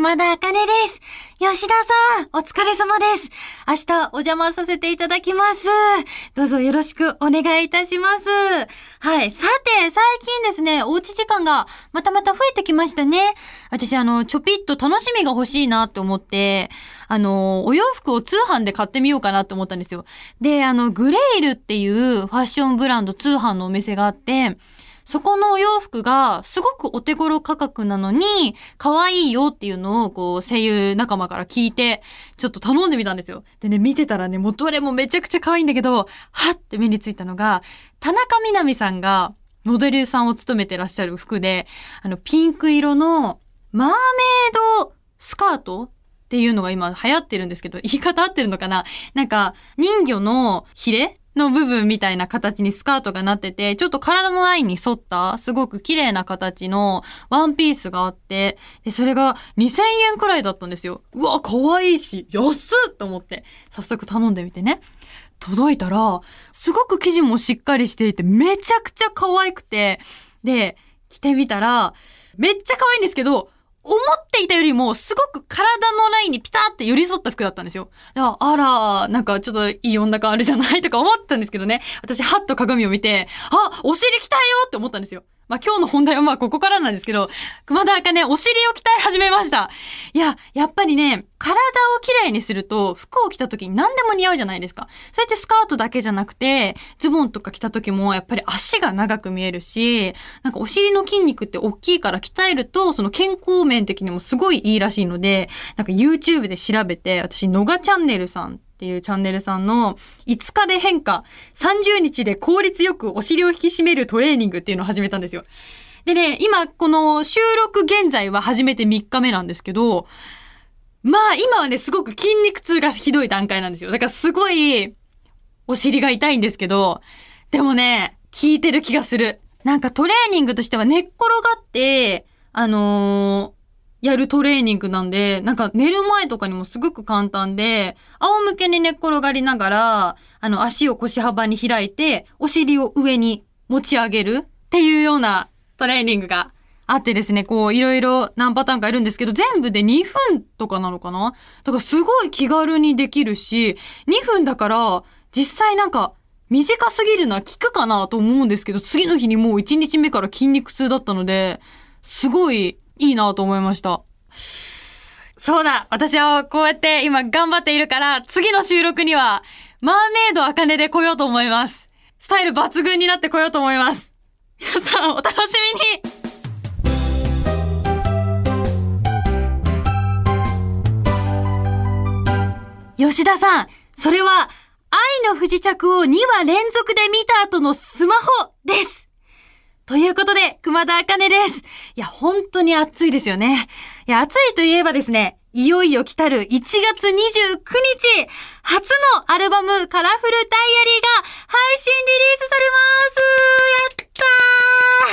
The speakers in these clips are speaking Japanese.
こんばんは、熊田茜です。吉田さん、お疲れ様です。明日お邪魔させていただきます。どうぞよろしくお願いいたします。はい。さて、最近ですね、おうち時間がまたまた増えてきましたね。私、あの、ちょぴっと楽しみが欲しいなって思って、あの、お洋服を通販で買ってみようかなって思ったんですよ。で、あの、グレイルっていうファッションブランド通販のお店があって、そこのお洋服がすごくお手頃価格なのに、可愛いよっていうのを、こう、声優仲間から聞いて、ちょっと頼んでみたんですよ。でね、見てたらね、もうどれもめちゃくちゃ可愛いんだけど、はって目についたのが、田中みな実さんがモデルさんを務めてらっしゃる服で、あの、ピンク色のマーメイドスカートっていうのが今流行ってるんですけど、言い方合ってるのかな？なんか、人魚のヒレの部分みたいな形にスカートがなってて、ちょっと体のラインに沿った、すごく綺麗な形のワンピースがあって、で、それが2000円くらいだったんですよ。うわ、可愛いし、安っと思って、早速頼んでみてね。届いたら、すごく生地もしっかりしていて、めちゃくちゃ可愛くて、で、着てみたら、めっちゃ可愛いんですけど、思っていたよりも、すごく体のラインにピタって寄り添った服だったんですよ。あら、なんかちょっといい女感あるじゃないとか思ったんですけどね。私、はっと鏡を見て、あ、お尻鍛えようって思ったんですよ。まあ今日の本題はまあここからなんですけど、熊田茜、お尻を鍛え始めました。いや、やっぱりね、体をきれいにすると、服を着た時に何でも似合うじゃないですか。そうやってスカートだけじゃなくて、ズボンとか着た時もやっぱり足が長く見えるし、なんかお尻の筋肉って大きいから鍛えると、その健康面的にもすごいいいらしいので、なんか YouTube で調べて、私、のがチャンネルさんっていうチャンネルさんの5日で変化、30日で効率よくお尻を引き締めるトレーニングっていうのを始めたんですよ。でね、今この収録現在は初めて3日目なんですけど、まあ今はね、すごく筋肉痛がひどい段階なんですよ。だからすごいお尻が痛いんですけど、でもね、効いてる気がする。なんかトレーニングとしては寝っ転がって、あのーやるトレーニングなんで、なんか寝る前とかにもすごく簡単で、仰向けに寝っ転がりながら、あの足を腰幅に開いて、お尻を上に持ち上げるっていうようなトレーニングがあってですね、こういろいろ何パターンかいるんですけど、全部で2分とかなのかな？だからすごい気軽にできるし、2分だから実際なんか短すぎるのは効くかなと思うんですけど、次の日にもう1日目から筋肉痛だったので、すごいいいなと思いました。そうだ私はこうやって今頑張っているから、次の収録には、マーメイド茜で来ようと思います。スタイル抜群になって来ようと思います。皆さんお楽しみに吉田さん、それは、愛の不時着を2話連続で見た後のスマホです。ということで、熊田茜です。いや、本当に暑いですよね。いや、暑いといえばですね、いよいよ来たる1月29日、初のアルバムカラフルダイアリーが配信リリースされますやっ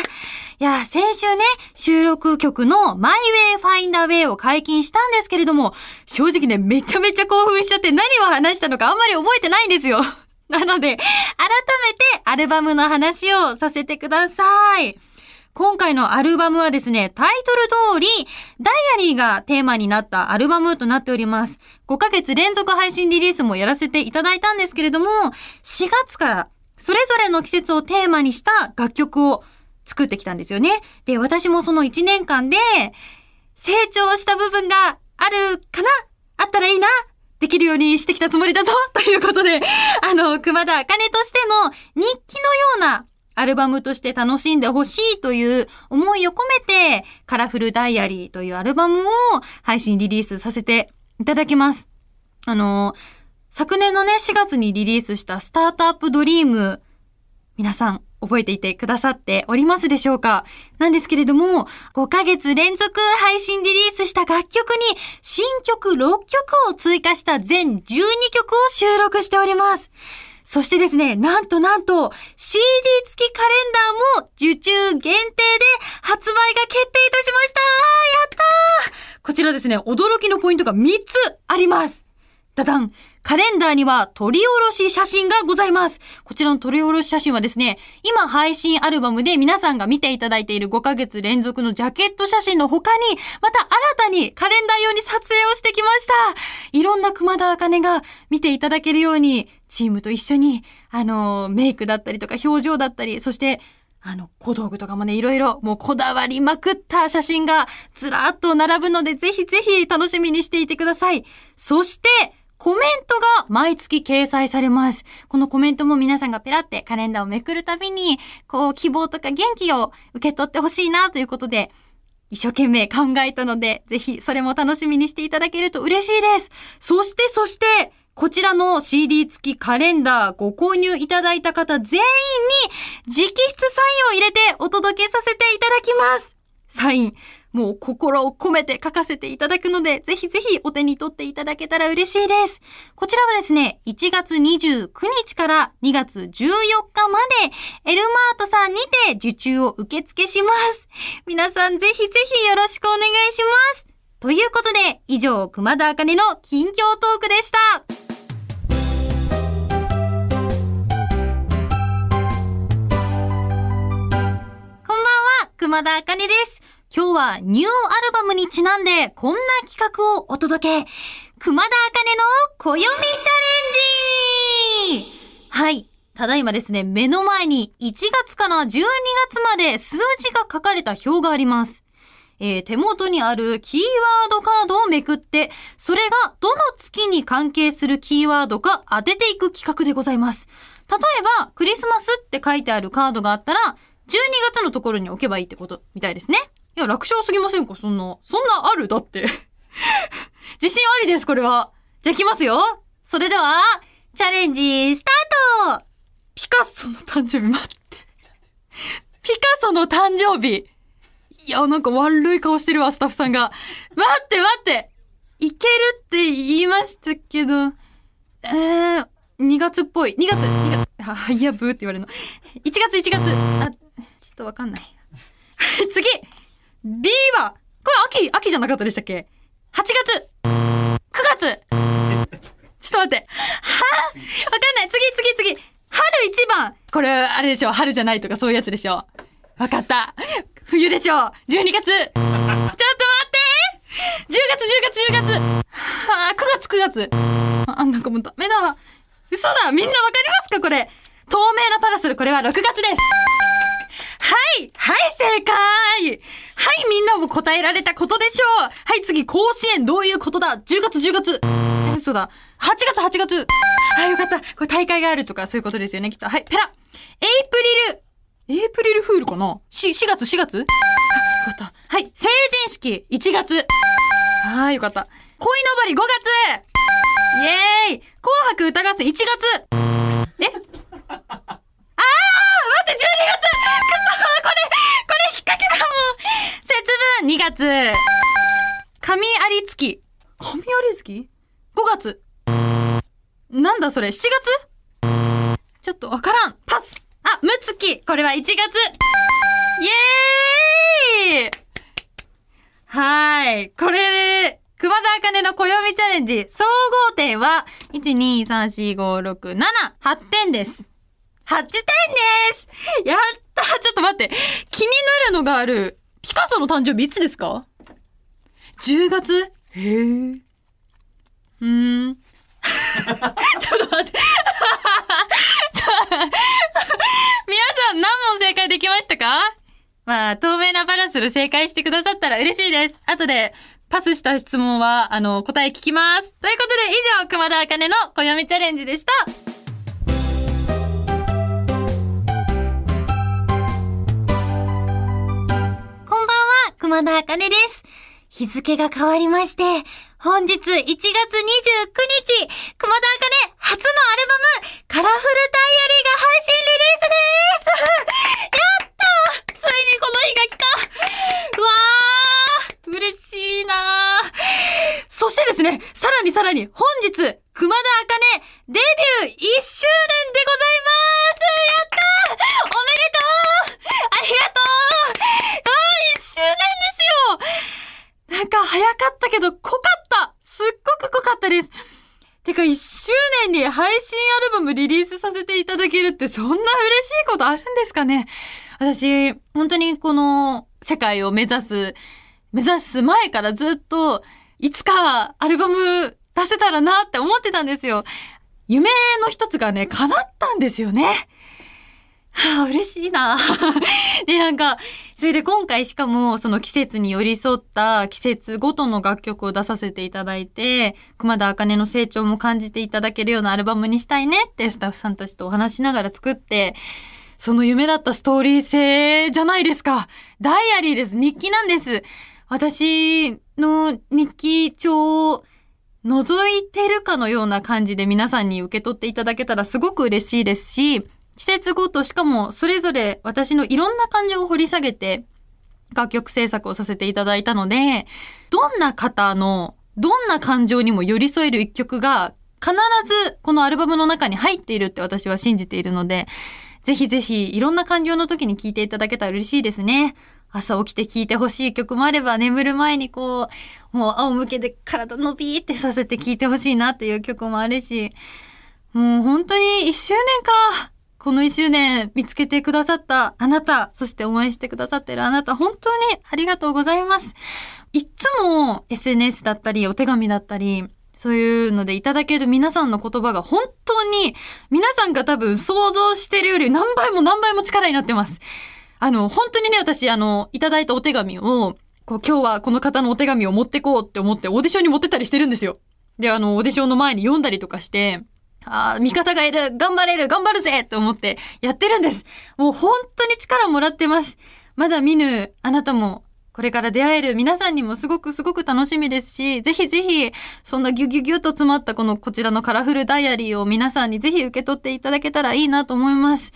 たーいや、先週ね、収録曲の My Way Find a Way を解禁したんですけれども、正直ね、めちゃめちゃ興奮しちゃって何を話したのかあんまり覚えてないんですよ。なので、改めてアルバムの話をさせてください。今回のアルバムはですね、タイトル通り、ダイアリーがテーマになったアルバムとなっております。5ヶ月連続配信リリースもやらせていただいたんですけれども、4月からそれぞれの季節をテーマにした楽曲を作ってきたんですよね。で、私もその1年間で成長した部分があるかな？あったらいいな？できるようにしてきたつもりだぞということで、あの、熊田茜としての日記のようなアルバムとして楽しんでほしいという思いを込めて、カラフルダイアリーというアルバムを配信リリースさせていただきます。あの、昨年のね、4月にリリースしたスタートアップドリーム、皆さん覚えていてくださっておりますでしょうか？なんですけれども、5ヶ月連続配信リリースした楽曲に新曲6曲を追加した全12曲を収録しております。そしてですね、なんとなんと CD 付きカレンダーも受注限定で発売が決定いたしました。やったー！こちらですね、驚きのポイントが3つあります。ダダンカレンダーには撮り下ろし写真がございます。こちらの撮り下ろし写真はですね、今配信アルバムで皆さんが見ていただいている5ヶ月連続のジャケット写真の他に、また新たにカレンダー用に撮影をしてきました。いろんな熊田茜が見ていただけるように、チームと一緒に、あの、メイクだったりとか表情だったり、そしてあの、小道具とかもね、いろいろもうこだわりまくった写真がずらっと並ぶので、ぜひぜひ楽しみにしていてください。そして、コメントが毎月掲載されます。このコメントも皆さんがペラってカレンダーをめくるたびに、こう希望とか元気を受け取ってほしいなということで、一生懸命考えたので、ぜひそれも楽しみにしていただけると嬉しいです。そしてそして、こちらの CD 付きカレンダーご購入いただいた方全員に直筆サインを入れてお届けさせていただきます。サイン、もう心を込めて書かせていただくので、ぜひぜひお手に取っていただけたら嬉しいです。こちらはですね、1月29日から2月14日まで、エルマートさんにて受注を受付します。皆さんぜひぜひよろしくお願いします。ということで、以上、熊田茜の近況トークでした。こんばんは、熊田茜です。今日はニューアルバムにちなんでこんな企画をお届け。熊田茜の暦チャレンジはい。ただいまですね、目の前に1月から12月まで数字が書かれた表があります。えー、手元にあるキーワードカードをめくって、それがどの月に関係するキーワードか当てていく企画でございます。例えば、クリスマスって書いてあるカードがあったら、12月のところに置けばいいってことみたいですね。いや、楽勝すぎませんか？そんな。そんなある？だって。自信ありです、これは。じゃあ、きますよ。それでは、チャレンジ、スタートピカソの誕生日、待って。ピカソの誕生日。いや、なんか悪い顔してるわ、スタッフさんが。待って待っていけるって言いましたけど、えー、2月っぽい。2月、2月、あ、いや、ブーって言われるの。1月、1月。あ、ちょっとわかんない。次 B は、これ秋、秋じゃなかったでしたっけ ?8 月 !9 月。ちょっと待って。はわかんない。次次次。春一番。これ、あれでしょ春じゃないとかそういうやつでしょわかった。冬でしょ !12 月。ちょっと待って !10 月10月10月。はあ、9月9月。あ、なんかもうダメだ。わ嘘だ。みんなわかりますか？これ。透明なパラソル。これは6月です。はい。はい正解。はいみんなも答えられたことでしょう。はい次甲子園どういうことだ ?10 月10月。え、嘘だ。8月8月。はいよかった。これ大会があるとかそういうことですよねきっと。はい、ペラ。エイプリル。エイプリルフールかな ?4、4月4月。あ、よかった。はい、成人式。1月。はい、よかった。恋のぼり5月。イエーイ。紅白歌合戦1月。え？節分2月。神有月。神有月 ?5 月。なんだそれ ?7 月？ちょっとわからん。パス。あ、むつきこれは1月。イエーイ！はい。これで、熊田茜の暦チャレンジ、総合点は、1、2、3、4、5、6、7、8点です。8点です。やったちょっと待って。気になるのがある。ピカソの誕生日いつですか ?10 月へえ。うーん。ちょっと待って。皆さん何問正解できましたか？まあ、透明なパラソル正解してくださったら嬉しいです。後で、パスした質問は、あの、答え聞きます。ということで、以上、熊田茜の暦チャレンジでした。熊田茜です。日付が変わりまして、本日1月29日、熊田茜初のアルバム、カラフルダイアリーが配信リリースです。やったついにこの日が来た。うわー！嬉しいなー。そしてですね、さらにさらに本日、熊田茜デビュー1周年で1に配信アルバムリリースさせていただけるってそんな嬉しいことあるんですかね？私、本当にこの世界を目指す、目指す前からずっと、いつかアルバム出せたらなって思ってたんですよ。夢の一つがね、叶ったんですよね。はあ、嬉しいな。で、なんか、それで今回しかもその季節に寄り添った季節ごとの楽曲を出させていただいて、熊田茜の成長も感じていただけるようなアルバムにしたいねってスタッフさんたちとお話しながら作って、その夢だったストーリー性じゃないですか。ダイアリーです。日記なんです。私の日記帳を覗いてるかのような感じで皆さんに受け取っていただけたらすごく嬉しいですし、季節ごと、しかもそれぞれ私のいろんな感情を掘り下げて楽曲制作をさせていただいたので、どんな方のどんな感情にも寄り添える一曲が必ずこのアルバムの中に入っているって私は信じているので、ぜひぜひいろんな感情の時に聴いていただけたら嬉しいですね。朝起きて聴いてほしい曲もあれば、眠る前にこう、もう仰向けで体伸びってさせて聴いてほしいなっていう曲もあるし、もう本当に一周年か。この一周年見つけてくださったあなた、そして応援してくださってるあなた、本当にありがとうございます。いつも SNS だったり、お手紙だったり、そういうのでいただける皆さんの言葉が本当に皆さんが多分想像してるより何倍も何倍も力になってます。あの、本当にね、私、あの、いただいたお手紙を、こう、今日はこの方のお手紙を持ってこうって思ってオーディションに持ってたりしてるんですよ。で、あの、オーディションの前に読んだりとかして、ああ、味方がいる頑張れる頑張るぜって思ってやってるんです。もう本当に力もらってます。まだ見ぬあなたも、これから出会える皆さんにもすごくすごく楽しみですし、ぜひぜひ、そんなギュギュギュと詰まったこのこちらのカラフルダイアリーを皆さんにぜひ受け取っていただけたらいいなと思います。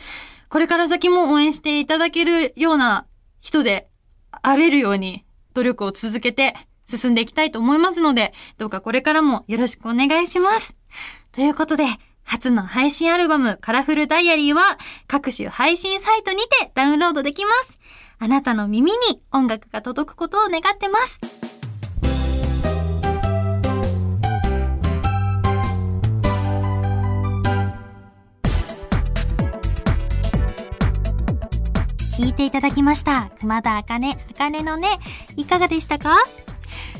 これから先も応援していただけるような人であれるように努力を続けて進んでいきたいと思いますので、どうかこれからもよろしくお願いします。ということで、初の配信アルバムカラフルダイアリーは各種配信サイトにてダウンロードできます。あなたの耳に音楽が届くことを願ってます。聞いていただきました。熊田あかね、あかねのね、いかがでしたか？